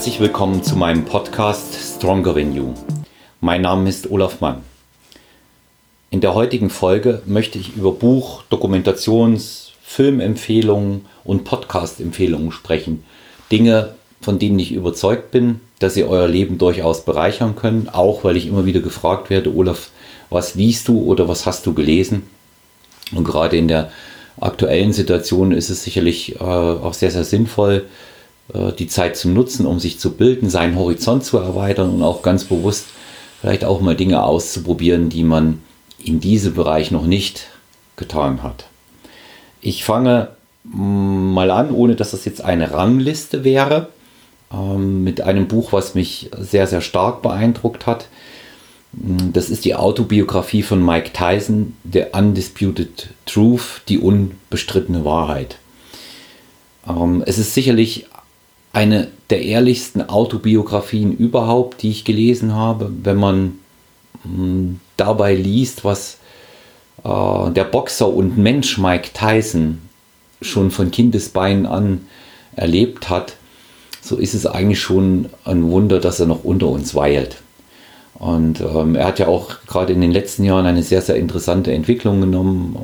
Herzlich willkommen zu meinem Podcast Stronger Than You. Mein Name ist Olaf Mann. In der heutigen Folge möchte ich über Buch, Dokumentations-, Filmempfehlungen und Podcast-Empfehlungen sprechen. Dinge, von denen ich überzeugt bin, dass sie euer Leben durchaus bereichern können, auch weil ich immer wieder gefragt werde, Olaf, was liest du oder was hast du gelesen? Und gerade in der aktuellen Situation ist es sicherlich äh, auch sehr, sehr sinnvoll, die Zeit zu nutzen, um sich zu bilden, seinen Horizont zu erweitern und auch ganz bewusst vielleicht auch mal Dinge auszuprobieren, die man in diesem Bereich noch nicht getan hat. Ich fange mm, mal an, ohne dass das jetzt eine Rangliste wäre, ähm, mit einem Buch, was mich sehr, sehr stark beeindruckt hat. Mm, das ist die Autobiografie von Mike Tyson, The Undisputed Truth, die unbestrittene Wahrheit. Ähm, es ist sicherlich eine der ehrlichsten Autobiografien überhaupt, die ich gelesen habe, wenn man hm, dabei liest, was äh, der Boxer und Mensch Mike Tyson schon von Kindesbeinen an erlebt hat, so ist es eigentlich schon ein Wunder, dass er noch unter uns weilt. Und ähm, er hat ja auch gerade in den letzten Jahren eine sehr, sehr interessante Entwicklung genommen.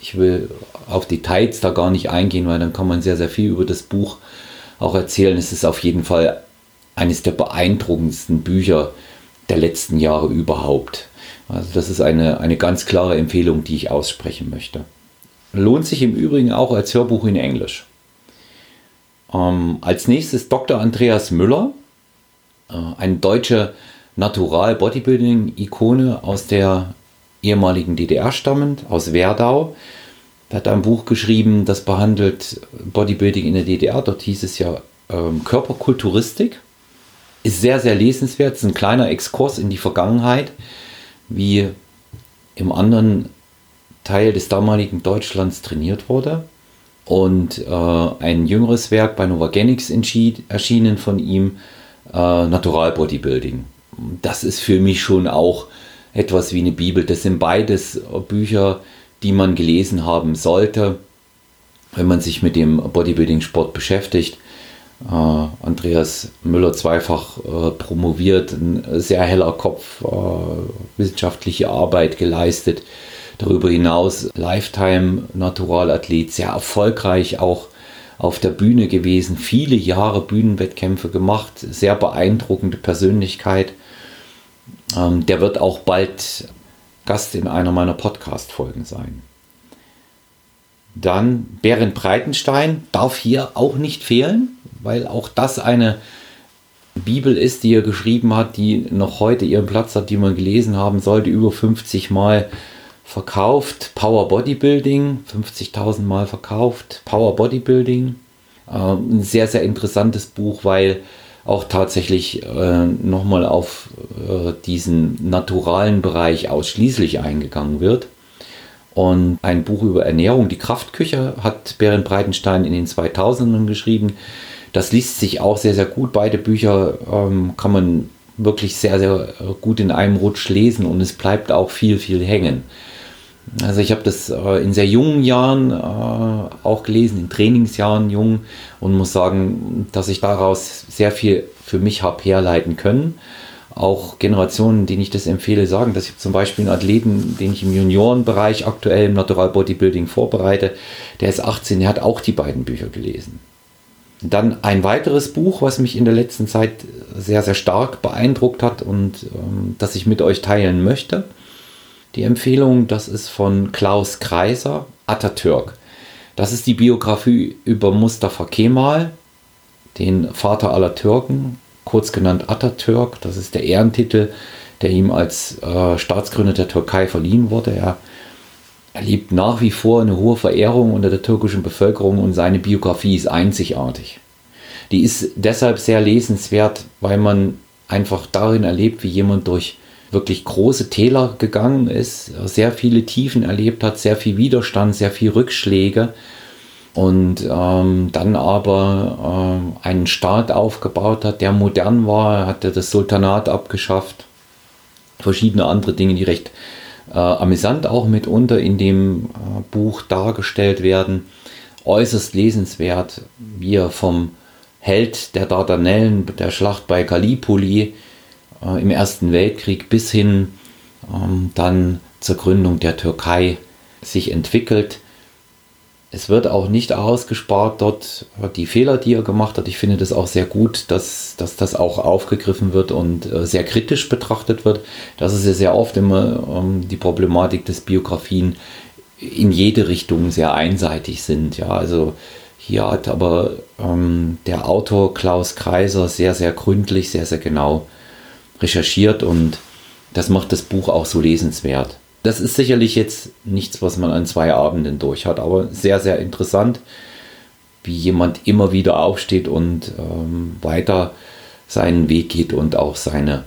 Ich will auf Details da gar nicht eingehen, weil dann kann man sehr, sehr viel über das Buch auch erzählen. Es ist auf jeden Fall eines der beeindruckendsten Bücher der letzten Jahre überhaupt. Also das ist eine, eine ganz klare Empfehlung, die ich aussprechen möchte. Lohnt sich im Übrigen auch als Hörbuch in Englisch. Ähm, als nächstes Dr. Andreas Müller, äh, ein deutscher Natural-Bodybuilding-Ikone aus der ehemaligen DDR stammend, aus Werdau. Er hat ein Buch geschrieben, das behandelt Bodybuilding in der DDR. Dort hieß es ja ähm, Körperkulturistik. Ist sehr, sehr lesenswert. Ist ein kleiner Exkurs in die Vergangenheit, wie im anderen Teil des damaligen Deutschlands trainiert wurde. Und äh, ein jüngeres Werk bei Novagenics erschienen von ihm, äh, Natural Bodybuilding. Das ist für mich schon auch etwas wie eine Bibel. Das sind beides Bücher, die man gelesen haben sollte, wenn man sich mit dem Bodybuilding-Sport beschäftigt. Äh, Andreas Müller zweifach äh, promoviert, ein sehr heller Kopf, äh, wissenschaftliche Arbeit geleistet. Darüber hinaus Lifetime-Naturalathlet, sehr erfolgreich auch auf der Bühne gewesen, viele Jahre Bühnenwettkämpfe gemacht, sehr beeindruckende Persönlichkeit. Ähm, der wird auch bald Gast in einer meiner Podcast-Folgen sein. Dann Berend Breitenstein darf hier auch nicht fehlen, weil auch das eine Bibel ist, die er geschrieben hat, die noch heute ihren Platz hat, die man gelesen haben sollte, über 50 Mal verkauft. Power Bodybuilding, 50.000 Mal verkauft. Power Bodybuilding. Äh, ein sehr, sehr interessantes Buch, weil auch tatsächlich äh, nochmal auf äh, diesen naturalen Bereich ausschließlich eingegangen wird. Und ein Buch über Ernährung, die Kraftküche, hat Berend Breitenstein in den 2000ern geschrieben. Das liest sich auch sehr, sehr gut. Beide Bücher ähm, kann man wirklich sehr, sehr gut in einem Rutsch lesen und es bleibt auch viel, viel hängen. Also ich habe das äh, in sehr jungen Jahren äh, auch gelesen, in Trainingsjahren jung und muss sagen, dass ich daraus sehr viel für mich habe herleiten können. Auch Generationen, denen ich das empfehle, sagen, dass ich zum Beispiel einen Athleten, den ich im Juniorenbereich aktuell im Natural Bodybuilding vorbereite, der ist 18, der hat auch die beiden Bücher gelesen. Dann ein weiteres Buch, was mich in der letzten Zeit sehr, sehr stark beeindruckt hat und ähm, das ich mit euch teilen möchte die Empfehlung, das ist von Klaus Kreiser, Atatürk. Das ist die Biografie über Mustafa Kemal, den Vater aller Türken, kurz genannt Atatürk. Das ist der Ehrentitel, der ihm als äh, Staatsgründer der Türkei verliehen wurde. Er erlebt nach wie vor eine hohe Verehrung unter der türkischen Bevölkerung und seine Biografie ist einzigartig. Die ist deshalb sehr lesenswert, weil man einfach darin erlebt, wie jemand durch wirklich große Täler gegangen ist, sehr viele Tiefen erlebt hat, sehr viel Widerstand, sehr viel Rückschläge und ähm, dann aber äh, einen Staat aufgebaut hat, der modern war, er hatte das Sultanat abgeschafft, verschiedene andere Dinge, die recht äh, amüsant auch mitunter in dem äh, Buch dargestellt werden, äußerst lesenswert, wie er vom Held der Dardanellen, der Schlacht bei Gallipoli äh, im Ersten Weltkrieg bis hin ähm, dann zur Gründung der Türkei sich entwickelt. Es wird auch nicht ausgespart dort die Fehler, die er gemacht hat. Ich finde das auch sehr gut, dass, dass das auch aufgegriffen wird und äh, sehr kritisch betrachtet wird. Das ist ja sehr oft immer ähm, die Problematik, dass Biografien in jede Richtung sehr einseitig sind. Ja, also hier hat aber ähm, der Autor Klaus Kreiser sehr, sehr gründlich, sehr, sehr genau recherchiert und das macht das Buch auch so lesenswert. Das ist sicherlich jetzt nichts, was man an zwei Abenden durch hat, aber sehr, sehr interessant, wie jemand immer wieder aufsteht und ähm, weiter seinen Weg geht und auch seine,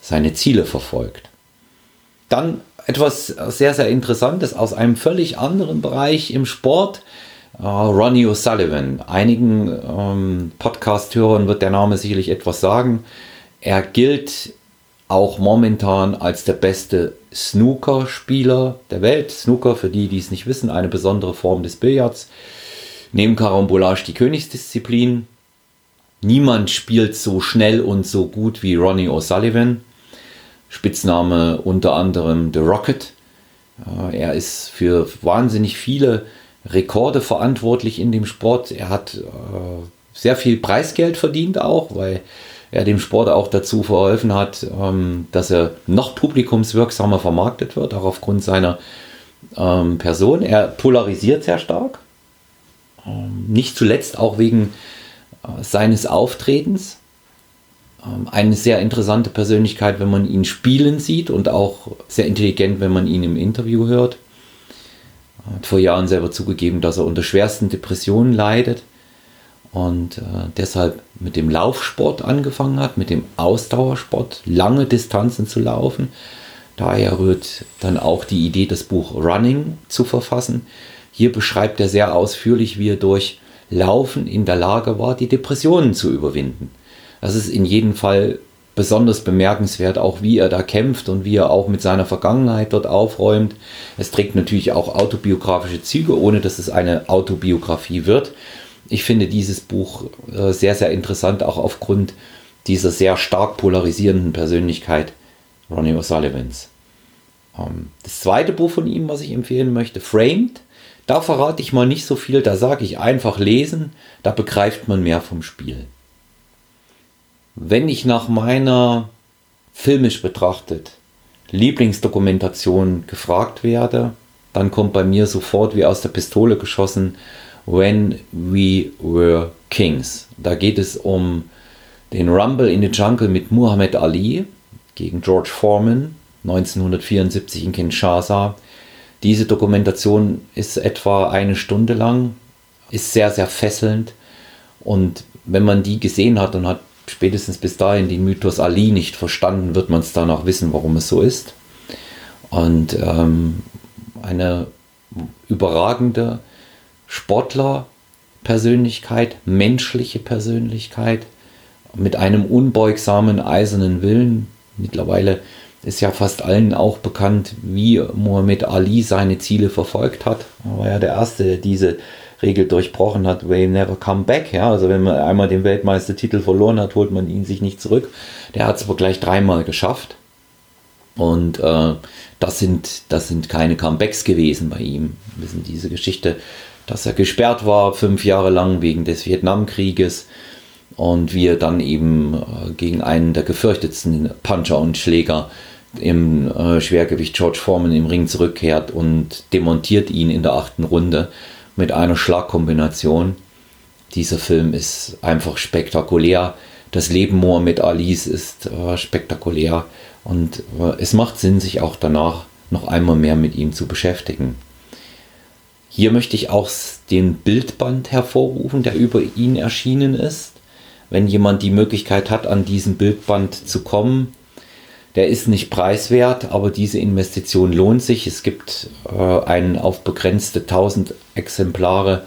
seine Ziele verfolgt. Dann etwas sehr, sehr Interessantes aus einem völlig anderen Bereich im Sport. Uh, Ronnie O'Sullivan. Einigen ähm, Podcast-Hörern wird der Name sicherlich etwas sagen. Er gilt auch momentan als der beste Snooker-Spieler der Welt. Snooker, für die, die es nicht wissen, eine besondere Form des Billards. Neben Carambolage die Königsdisziplin. Niemand spielt so schnell und so gut wie Ronnie O'Sullivan. Spitzname unter anderem The Rocket. Äh, er ist für wahnsinnig viele Rekorde verantwortlich in dem Sport. Er hat äh, sehr viel Preisgeld verdient auch, weil er dem Sport auch dazu verholfen hat, ähm, dass er noch publikumswirksamer vermarktet wird, auch aufgrund seiner ähm, Person. Er polarisiert sehr stark, ähm, nicht zuletzt auch wegen äh, seines Auftretens. Ähm, eine sehr interessante Persönlichkeit, wenn man ihn spielen sieht und auch sehr intelligent, wenn man ihn im Interview hört. Hat vor Jahren selber zugegeben, dass er unter schwersten Depressionen leidet und äh, deshalb mit dem Laufsport angefangen hat, mit dem Ausdauersport, lange Distanzen zu laufen. Daher rührt dann auch die Idee, das Buch Running zu verfassen. Hier beschreibt er sehr ausführlich, wie er durch Laufen in der Lage war, die Depressionen zu überwinden. Das ist in jedem Fall besonders bemerkenswert, auch wie er da kämpft und wie er auch mit seiner Vergangenheit dort aufräumt. Es trägt natürlich auch autobiografische Züge, ohne dass es eine Autobiografie wird. Ich finde dieses Buch äh, sehr, sehr interessant, auch aufgrund dieser sehr stark polarisierenden Persönlichkeit Ronnie O'Sullivans. Ähm, das zweite Buch von ihm, was ich empfehlen möchte, Framed. Da verrate ich mal nicht so viel, da sage ich einfach lesen, da begreift man mehr vom Spiel. Wenn ich nach meiner filmisch betrachtet Lieblingsdokumentation gefragt werde, dann kommt bei mir sofort wie aus der Pistole geschossen When We Were Kings. Da geht es um den Rumble in the Jungle mit Muhammad Ali gegen George Foreman 1974 in Kinshasa. Diese Dokumentation ist etwa eine Stunde lang, ist sehr, sehr fesselnd und wenn man die gesehen hat und hat spätestens bis dahin den Mythos Ali nicht verstanden, wird man es dann auch wissen, warum es so ist. Und ähm, eine überragende Sportler-Persönlichkeit, menschliche Persönlichkeit mit einem unbeugsamen, eisernen Willen. Mittlerweile ist ja fast allen auch bekannt, wie Muhammad Ali seine Ziele verfolgt hat. Er war ja der Erste, der diese Regel durchbrochen hat, Way never come back. Ja, also wenn man einmal den Weltmeistertitel verloren hat, holt man ihn sich nicht zurück. Der hat es aber gleich dreimal geschafft. Und äh, das, sind, das sind keine Comebacks gewesen bei ihm. Wir wissen diese Geschichte, dass er gesperrt war fünf Jahre lang wegen des Vietnamkrieges und wie er dann eben äh, gegen einen der gefürchtetsten Puncher und Schläger im äh, Schwergewicht George Foreman im Ring zurückkehrt und demontiert ihn in der achten Runde mit einer Schlagkombination. Dieser Film ist einfach spektakulär. Das Leben Mohammed Alis ist äh, spektakulär und es macht Sinn, sich auch danach noch einmal mehr mit ihm zu beschäftigen. Hier möchte ich auch den Bildband hervorrufen, der über ihn erschienen ist. Wenn jemand die Möglichkeit hat, an diesen Bildband zu kommen, der ist nicht preiswert, aber diese Investition lohnt sich. Es gibt äh, eine auf begrenzte 1000 Exemplare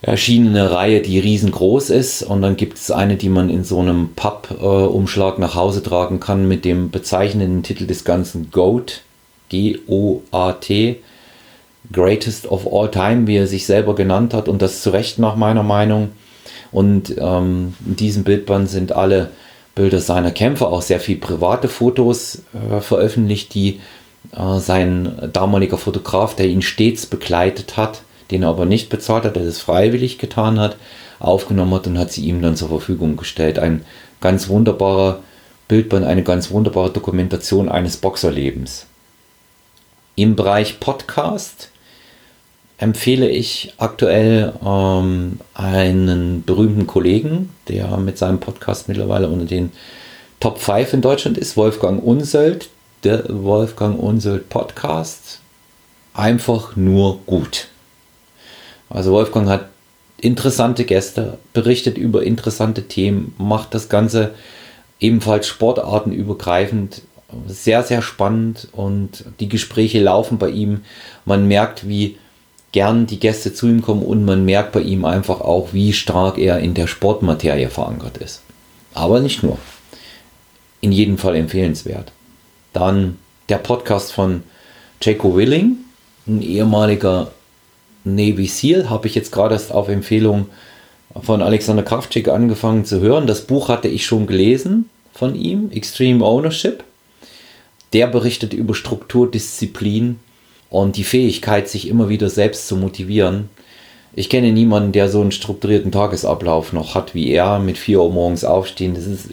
erschienene Reihe, die riesengroß ist. Und dann gibt es eine, die man in so einem Pappumschlag äh, nach Hause tragen kann mit dem bezeichnenden Titel des Ganzen GOAT. G-O-A-T. Greatest of All Time, wie er sich selber genannt hat. Und das zu Recht nach meiner Meinung. Und ähm, in diesem Bildband sind alle Bilder seiner Kämpfer, auch sehr viel private Fotos äh, veröffentlicht, die äh, sein damaliger Fotograf, der ihn stets begleitet hat, den er aber nicht bezahlt hat, der das freiwillig getan hat, aufgenommen hat und hat sie ihm dann zur Verfügung gestellt. Ein ganz wunderbarer Bildband, eine ganz wunderbare Dokumentation eines Boxerlebens. Im Bereich Podcast empfehle ich aktuell ähm, einen berühmten Kollegen, der mit seinem Podcast mittlerweile unter den Top 5 in Deutschland ist, Wolfgang Unsöld, der Wolfgang Unsöld Podcast. Einfach nur gut. Also Wolfgang hat interessante Gäste, berichtet über interessante Themen, macht das Ganze ebenfalls sportartenübergreifend sehr, sehr spannend und die Gespräche laufen bei ihm. Man merkt, wie gern die Gäste zu ihm kommen und man merkt bei ihm einfach auch, wie stark er in der Sportmaterie verankert ist. Aber nicht nur. In jedem Fall empfehlenswert. Dann der Podcast von Jaco Willing, ein ehemaliger Navy SEAL, habe ich jetzt gerade erst auf Empfehlung von Alexander Kraftschick angefangen zu hören. Das Buch hatte ich schon gelesen von ihm, Extreme Ownership. Der berichtet über Struktur, Disziplin und die Fähigkeit, sich immer wieder selbst zu motivieren. Ich kenne niemanden, der so einen strukturierten Tagesablauf noch hat wie er, mit 4 Uhr morgens aufstehen. Das ist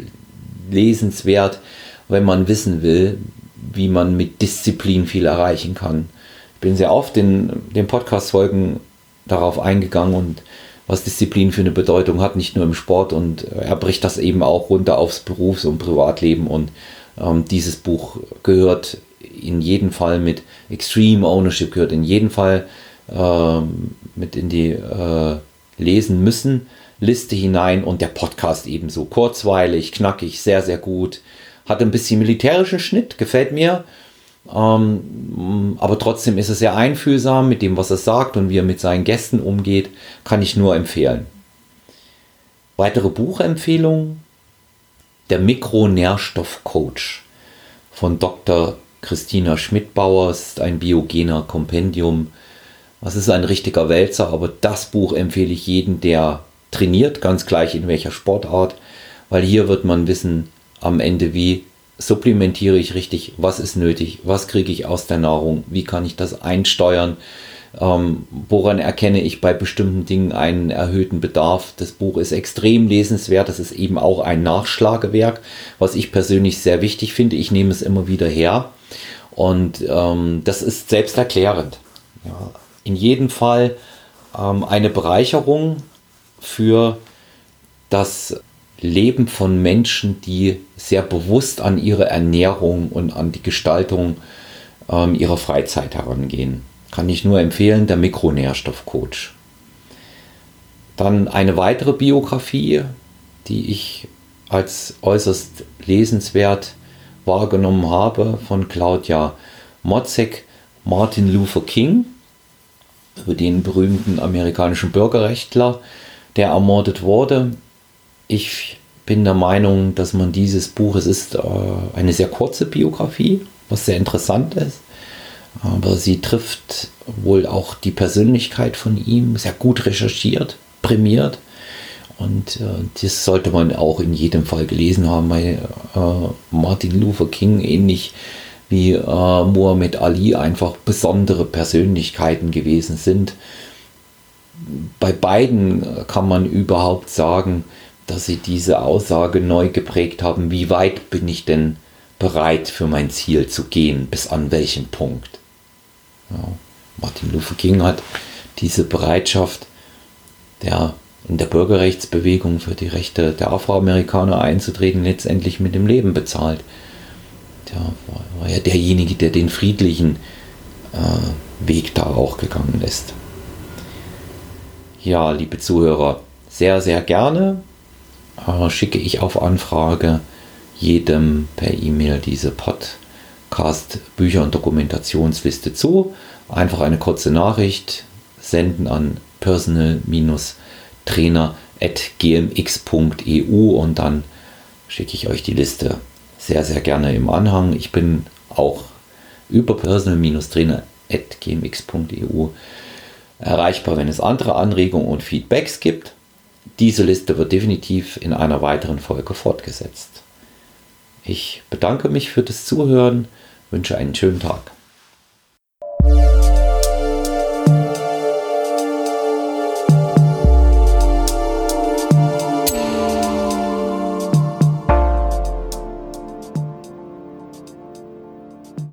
lesenswert, wenn man wissen will, wie man mit Disziplin viel erreichen kann. Ich bin sehr oft in den Podcast-Folgen darauf eingegangen und was Disziplin für eine Bedeutung hat, nicht nur im Sport. Und er bricht das eben auch runter aufs Berufs- und Privatleben. Und ähm, dieses Buch gehört in jedem Fall mit Extreme Ownership gehört in jedem Fall äh, mit in die äh, lesen müssen Liste hinein und der Podcast ebenso kurzweilig, knackig, sehr, sehr gut. Hat ein bisschen militärischen Schnitt, gefällt mir. Ähm, aber trotzdem ist es sehr einfühlsam mit dem, was er sagt und wie er mit seinen Gästen umgeht. Kann ich nur empfehlen. Weitere Buchempfehlungen. Der Mikronährstoffcoach von Dr. Christina Schmidbauer. Es ist ein biogener Kompendium. Das ist ein richtiger Wälzer, aber das Buch empfehle ich jedem, der trainiert, ganz gleich in welcher Sportart, weil hier wird man wissen am Ende, wie supplementiere ich richtig, was ist nötig, was kriege ich aus der Nahrung, wie kann ich das einsteuern, ähm, woran erkenne ich bei bestimmten Dingen einen erhöhten Bedarf. Das Buch ist extrem lesenswert, das ist eben auch ein Nachschlagewerk, was ich persönlich sehr wichtig finde. Ich nehme es immer wieder her und ähm, das ist selbsterklärend. Ja, in jedem Fall ähm, eine Bereicherung für das Leben von Menschen, die sehr bewusst an ihre Ernährung und an die Gestaltung ähm, ihrer Freizeit herangehen. Kann ich nur empfehlen, der Mikronährstoffcoach. Dann eine weitere Biografie, die ich als äußerst lesenswert wahrgenommen habe, von Claudia Motzek, Martin Luther King, über den berühmten amerikanischen Bürgerrechtler, der ermordet wurde. Ich bin der Meinung, dass man dieses Buch, es ist äh, eine sehr kurze Biografie, was sehr interessant ist, aber sie trifft wohl auch die Persönlichkeit von ihm, sehr gut recherchiert, prämiert. Und äh, das sollte man auch in jedem Fall gelesen haben, weil äh, Martin Luther King ähnlich wie äh, Muhammad Ali einfach besondere Persönlichkeiten gewesen sind. Bei beiden kann man überhaupt sagen, dass sie diese Aussage neu geprägt haben, wie weit bin ich denn bereit für mein Ziel zu gehen, bis an welchem Punkt. Ja, Martin Luther King hat diese Bereitschaft der, in der Bürgerrechtsbewegung für die Rechte der Afroamerikaner einzutreten, letztendlich mit dem Leben bezahlt. Der war, ja derjenige, der den friedlichen äh, Weg da auch gegangen ist. Ja, liebe Zuhörer, sehr, sehr gerne äh, schicke ich auf Anfrage jedem per E-Mail diese Podcast Bücher und Dokumentationsliste zu. Einfach eine kurze Nachricht senden an personal-trainer.gmx.eu und dann schicke ich euch die Liste sehr, sehr gerne im Anhang. Ich bin auch über personal-trainer.gmx.eu erreichbar, wenn es andere Anregungen und Feedbacks gibt. diese Liste wird definitiv in einer weiteren Folge fortgesetzt. Ich bedanke mich für das Zuhören, wünsche einen schönen Tag.